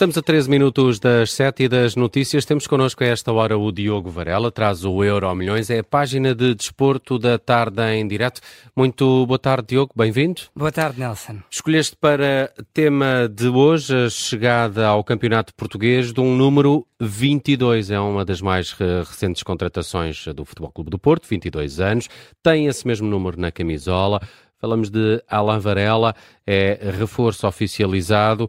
Estamos a 13 minutos das 7 e das notícias. Temos connosco a esta hora o Diogo Varela, traz o Euro Milhões, é a página de desporto da tarde em direto. Muito boa tarde, Diogo, bem-vindo. Boa tarde, Nelson. Escolheste para tema de hoje a chegada ao Campeonato Português de um número 22. É uma das mais recentes contratações do Futebol Clube do Porto, 22 anos. Tem esse mesmo número na camisola. Falamos de Alain Varela, é reforço oficializado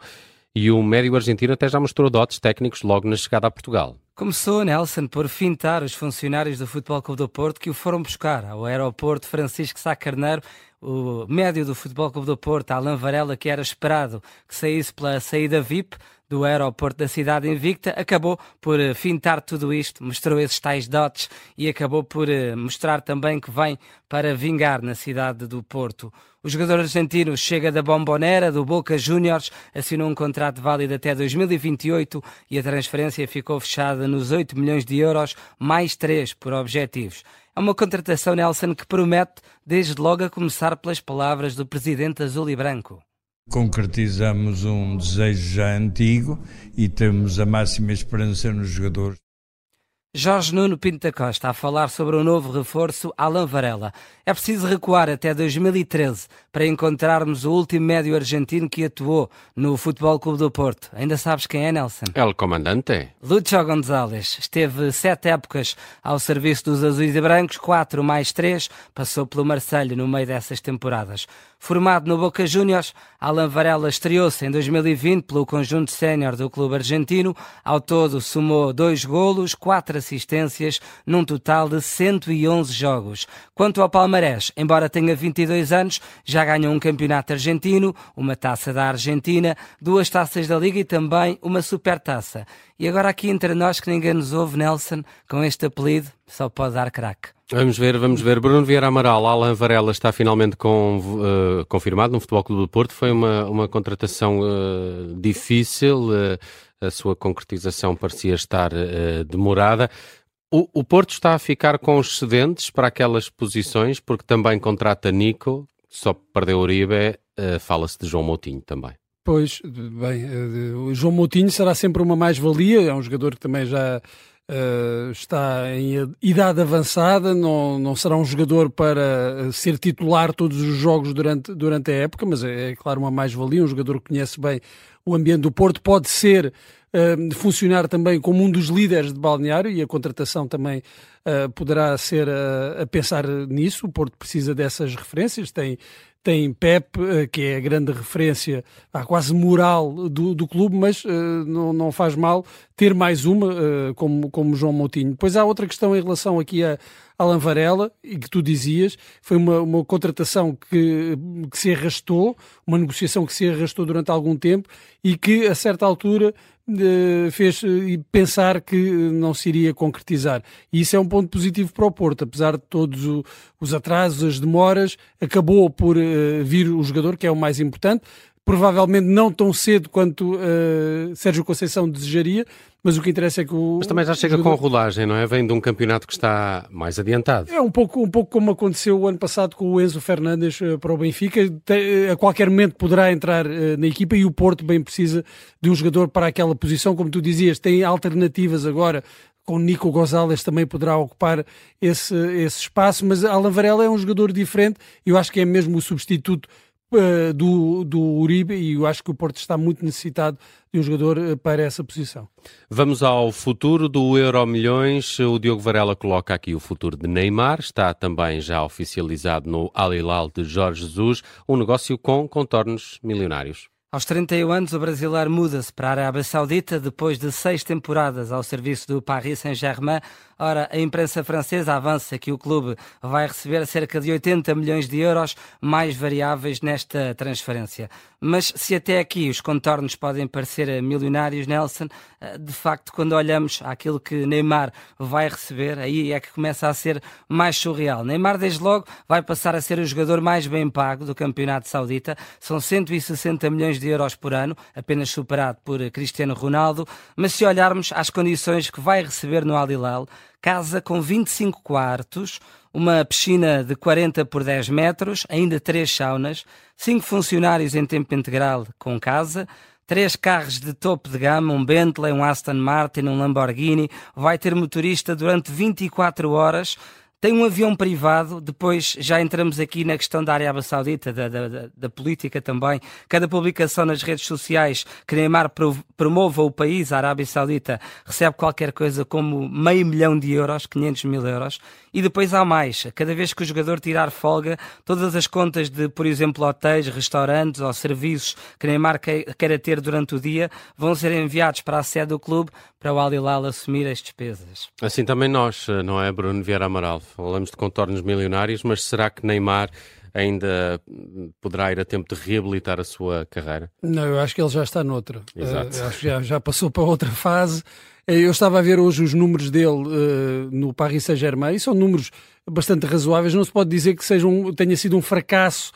e o médio argentino até já mostrou dotes técnicos logo na chegada a Portugal. Começou Nelson por fintar os funcionários do Futebol Clube do Porto que o foram buscar ao aeroporto Francisco Sá Carneiro, o médio do Futebol Clube do Porto, Alain Varela, que era esperado que saísse pela saída VIP, do aeroporto da cidade invicta, acabou por eh, fintar tudo isto, mostrou esses tais dotes e acabou por eh, mostrar também que vem para vingar na cidade do Porto. O jogador argentino chega da Bombonera, do Boca Juniors, assinou um contrato válido até 2028 e a transferência ficou fechada nos 8 milhões de euros, mais 3 por objetivos. É uma contratação, Nelson, que promete, desde logo, a começar pelas palavras do presidente azul e branco concretizamos um desejo já antigo e temos a máxima esperança nos jogadores. Jorge Nuno Pinto da Costa a falar sobre o novo reforço Alan Varela. É preciso recuar até 2013 para encontrarmos o último médio argentino que atuou no Futebol Clube do Porto. Ainda sabes quem é, Nelson? É o comandante. Lúcio González. Esteve sete épocas ao serviço dos azuis e brancos, quatro mais três, passou pelo Marselho no meio dessas temporadas. Formado no Boca Juniors, Alan Varela estreou-se em 2020 pelo conjunto sénior do clube argentino. Ao todo, somou dois golos, quatro assistências, num total de 111 jogos. Quanto ao Palmarés, embora tenha 22 anos, já ganhou um campeonato argentino, uma taça da Argentina, duas taças da Liga e também uma supertaça. E agora aqui entre nós que ninguém nos ouve, Nelson, com este apelido, só pode dar craque. Vamos ver, vamos ver. Bruno Vieira Amaral, Alan Varela está finalmente com, uh, confirmado no Futebol Clube do Porto. Foi uma, uma contratação uh, difícil, uh, a sua concretização parecia estar demorada. O, o, Porto está a ficar com os excedentes para aquelas posições, porque também contrata Nico, só perdeu Uribe, fala-se de João Moutinho também. Pois, bem, o João Moutinho será sempre uma mais-valia, é um jogador que também já Uh, está em idade avançada, não, não será um jogador para eh, ser titular todos os jogos durante, durante a época, mas é, é claro uma mais-valia, um jogador que conhece bem o ambiente do Porto, pode ser, uh, funcionar também como um dos líderes de balneário e a contratação também uh, poderá ser a pensar nisso, o Porto precisa dessas referências, tem tem Pep, eh, que é a grande referência, a quase moral do, do clube, mas uh, não, não faz mal ter mais uma, uh, como, como João Moutinho. Depois há outra questão em relação aqui a Alan Varela, e que tu dizias, foi uma, uma contratação que, que se arrastou, uma negociação que se arrastou durante algum tempo e que, a certa altura, fez pensar que não se iria concretizar. E isso é um ponto positivo para o Porto, apesar de todos os atrasos, as demoras, acabou por eh, vir o jogador, que é o mais importante provavelmente não tão cedo quanto uh, Sérgio Conceição desejaria, mas o que interessa é que o. Mas também já chega jogador... com rodagem, não é? Vem de um campeonato que está mais adiantado. É um pouco, um pouco como aconteceu o ano passado com o Enzo Fernandes uh, para o Benfica. Tem, a qualquer momento poderá entrar uh, na equipa e o Porto bem precisa de um jogador para aquela posição. Como tu dizias, tem alternativas agora com Nico Gonzalez também poderá ocupar esse, esse espaço, mas Alan Varela é um jogador diferente, eu acho que é mesmo o substituto uh, do, do Uribe e eu acho que o Porto está muito necessitado de um jogador uh, para essa posição. Vamos ao futuro do Euro Milhões. O Diogo Varela coloca aqui o futuro de Neymar, está também já oficializado no Al Hilal de Jorge Jesus, um negócio com contornos milionários. Aos 31 anos, o brasileiro muda-se para a Arábia Saudita depois de seis temporadas ao serviço do Paris Saint-Germain. Ora, a imprensa francesa avança que o clube vai receber cerca de 80 milhões de euros mais variáveis nesta transferência. Mas se até aqui os contornos podem parecer milionários, Nelson, eh, de facto, quando olhamos aquilo que Neymar vai receber, aí é que começa a ser mais surreal. Neymar, desde logo, vai passar a ser o jogador mais bem pago do Campeonato Saudita. São 160 milhões de euros por ano, apenas superado por Cristiano Ronaldo. Mas se olharmos às condições que vai receber no Al Hilal, casa com 25 quartos, uma piscina de 40 por 10 metros, ainda três saunas, cinco funcionários em tempo integral com casa, três carros de topo de gama, um Bentley, um Aston Martin, um Lamborghini, vai ter motorista durante 24 horas tem um avião privado, depois já entramos aqui na questão da Arábia Saudita, da, da, da, política também. Cada publicação nas redes sociais que Neymar promova o país, a Arábia Saudita, recebe qualquer coisa como meio milhão de euros, 500 mil euros. E depois há mais. Cada vez que o jogador tirar folga, todas as contas de, por exemplo, hotéis, restaurantes ou serviços que Neymar queira ter durante o dia vão ser enviados para a sede do clube para o Al Hilal assumir as despesas. Assim também nós, não é, Bruno Vieira Amaral? Falamos de contornos milionários, mas será que Neymar ainda poderá ir a tempo de reabilitar a sua carreira? Não, eu acho que ele já está noutra. Exato. Uh, acho que já, já passou para outra fase. Uh, eu estava a ver hoje os números dele uh, no Paris Saint-Germain e são números bastante razoáveis. Não se pode dizer que seja um, tenha sido um fracasso,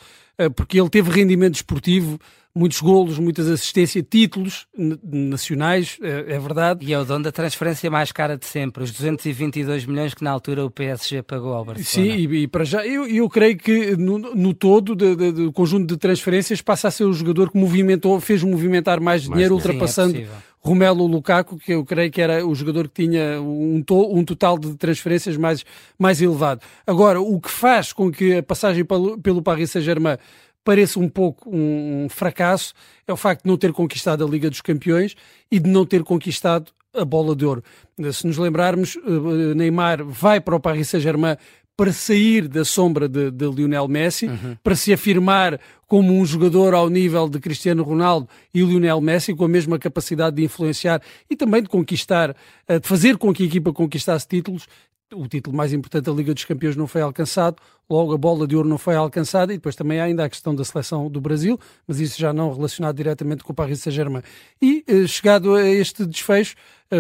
porque ele teve rendimento esportivo muitos golos, muitas assistências, títulos nacionais, é, é, verdade. E é o dono da transferência mais cara de sempre, os 222 milhões que na altura o PSG pagou ao Barcelona. Sim, e, e para já, eu, eu creio que no, no todo do conjunto de transferências passa a ser o jogador que movimentou, fez movimentar mais, mais dinheiro, ultrapassando é Romelo Lukaku, que eu creio que era o jogador que tinha um, to um total de transferências mais, mais elevado. Agora, o que faz com que a passagem pelo, pelo Paris Saint-Germain pareça um pouco um fracasso é o facto de não ter conquistado a Liga dos Campeões e de não ter conquistado a bola de ouro. Se nos lembrarmos, eh, Neymar vai para o Paris Saint-Germain para sair da sombra de, de Lionel Messi, uhum. para se afirmar como um jogador ao nível de Cristiano Ronaldo e Lionel Messi, com a mesma capacidade de influenciar e também de conquistar, eh, de fazer com que a equipa conquistasse títulos o título mais importante da Liga dos Campeões não foi alcançado, logo a bola de ouro não foi alcançada e depois também há ainda a questão da seleção do Brasil, mas isso já não relacionado diretamente com o Paris Saint-Germain. E eh, chegado a este desfecho, eh,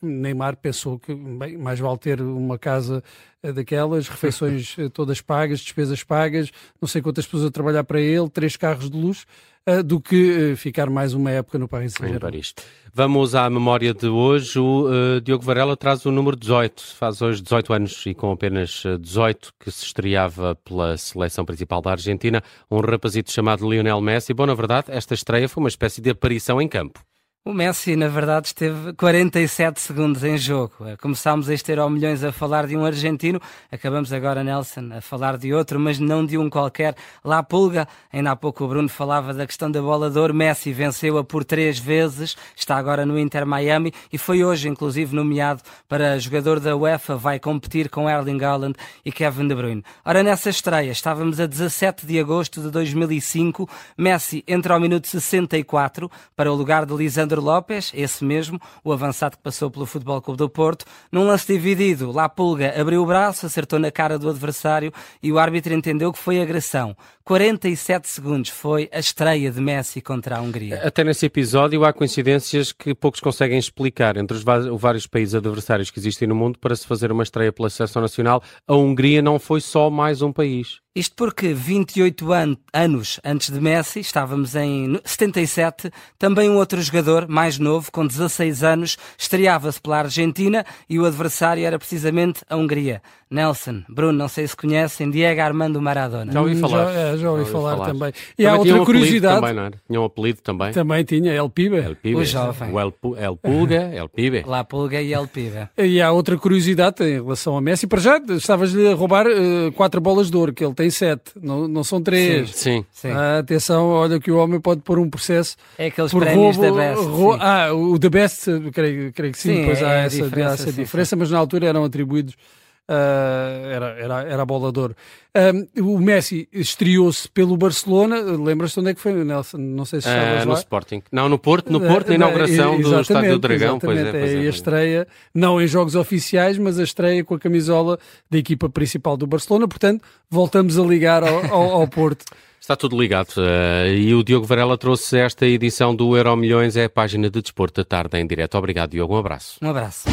Neymar pensou que bem, mais vale ter uma casa eh, daquelas, refeições todas pagas, despesas pagas, não sei quantas pessoas a trabalhar para ele, três carros de luz, do que ficar mais uma época no Paris Saint-Germain. Vamos à memória de hoje. O uh, Diogo Varela traz o número 18. Faz hoje 18 anos e com apenas 18 eh, que se estreava pela seleção principal da Argentina, um rapazito chamado Lionel Messi. Bom, na verdade, esta estreia foi uma espécie de aparição em campo. O Messi, na verdade, esteve 47 segundos em jogo. Começámos este Euro Milhões a falar de um argentino, acabamos agora, Nelson, a falar de outro, mas não de um qualquer. Lá Pulga, ainda há pouco o Bruno falava da questão da bola de ouro. Messi venceu-a por três vezes, está agora no Inter Miami e foi hoje, inclusive, nomeado para jogador da UEFA, vai competir com Erling Haaland e Kevin De Bruyne. Ora, nessa estreia, estávamos a 17 de agosto de 2005, Messi entra ao minuto 64 para o lugar de Lisandro Leandro Lopes, esse mesmo, o avançado que passou pelo Futebol Clube do Porto, num lance dividido, lá Pulga abriu o braço, acertou na cara do adversário e o árbitro entendeu que foi agressão. 47 segundos foi a estreia de Messi contra a Hungria. Até nesse episódio há coincidências que poucos conseguem explicar entre os vários países adversários que existem no mundo para se fazer uma estreia pela seleção nacional. A Hungria não foi só mais um país. Isto porque 28 an anos antes de Messi, estávamos em 77, também um outro jogador, mais novo, com 16 anos, estreava-se pela Argentina e o adversário era precisamente a Hungria. Nelson, Bruno, não sei se conhecem, Diego Armando Maradona. Já ouvi falar. Já, é, já ouvi, já ouvi falar, falar, também. E também há outra um curiosidade. Também, não era? Tinha um apelido também. Também tinha, El Pibe. El Pibe. O jovem. O El, El Pulga, El Pibe. Lá Pulga e El Pibe. E há outra curiosidade em relação a Messi. Para já, estavas-lhe a roubar uh, quatro bolas de ouro, que ele tem sete, não, não são três. Sim, sim. Ah, atenção, olha que o homem pode pôr um processo. É aqueles por prémios roubo, da Best. Ah, o da Best, creio, creio que sim, sim pois é há, essa diferença, há essa sim, diferença, mas na altura eram atribuídos Uh, era, era, era a bola de ouro. Um, o Messi estreou-se pelo Barcelona. Lembras-te onde é que foi, Nelson? Não sei se estavas uh, No Sporting. Não, no Porto, no Porto, na inauguração do Estádio do Dragão. Pois é, pois é, é, a estreia, não em jogos oficiais, mas a estreia com a camisola da equipa principal do Barcelona. Portanto, voltamos a ligar ao, ao, ao Porto. Está tudo ligado. Uh, e o Diogo Varela trouxe esta edição do Euro Milhões, é a página de Desporto da Tarde em direto. Obrigado, Diogo. Um abraço. Um abraço.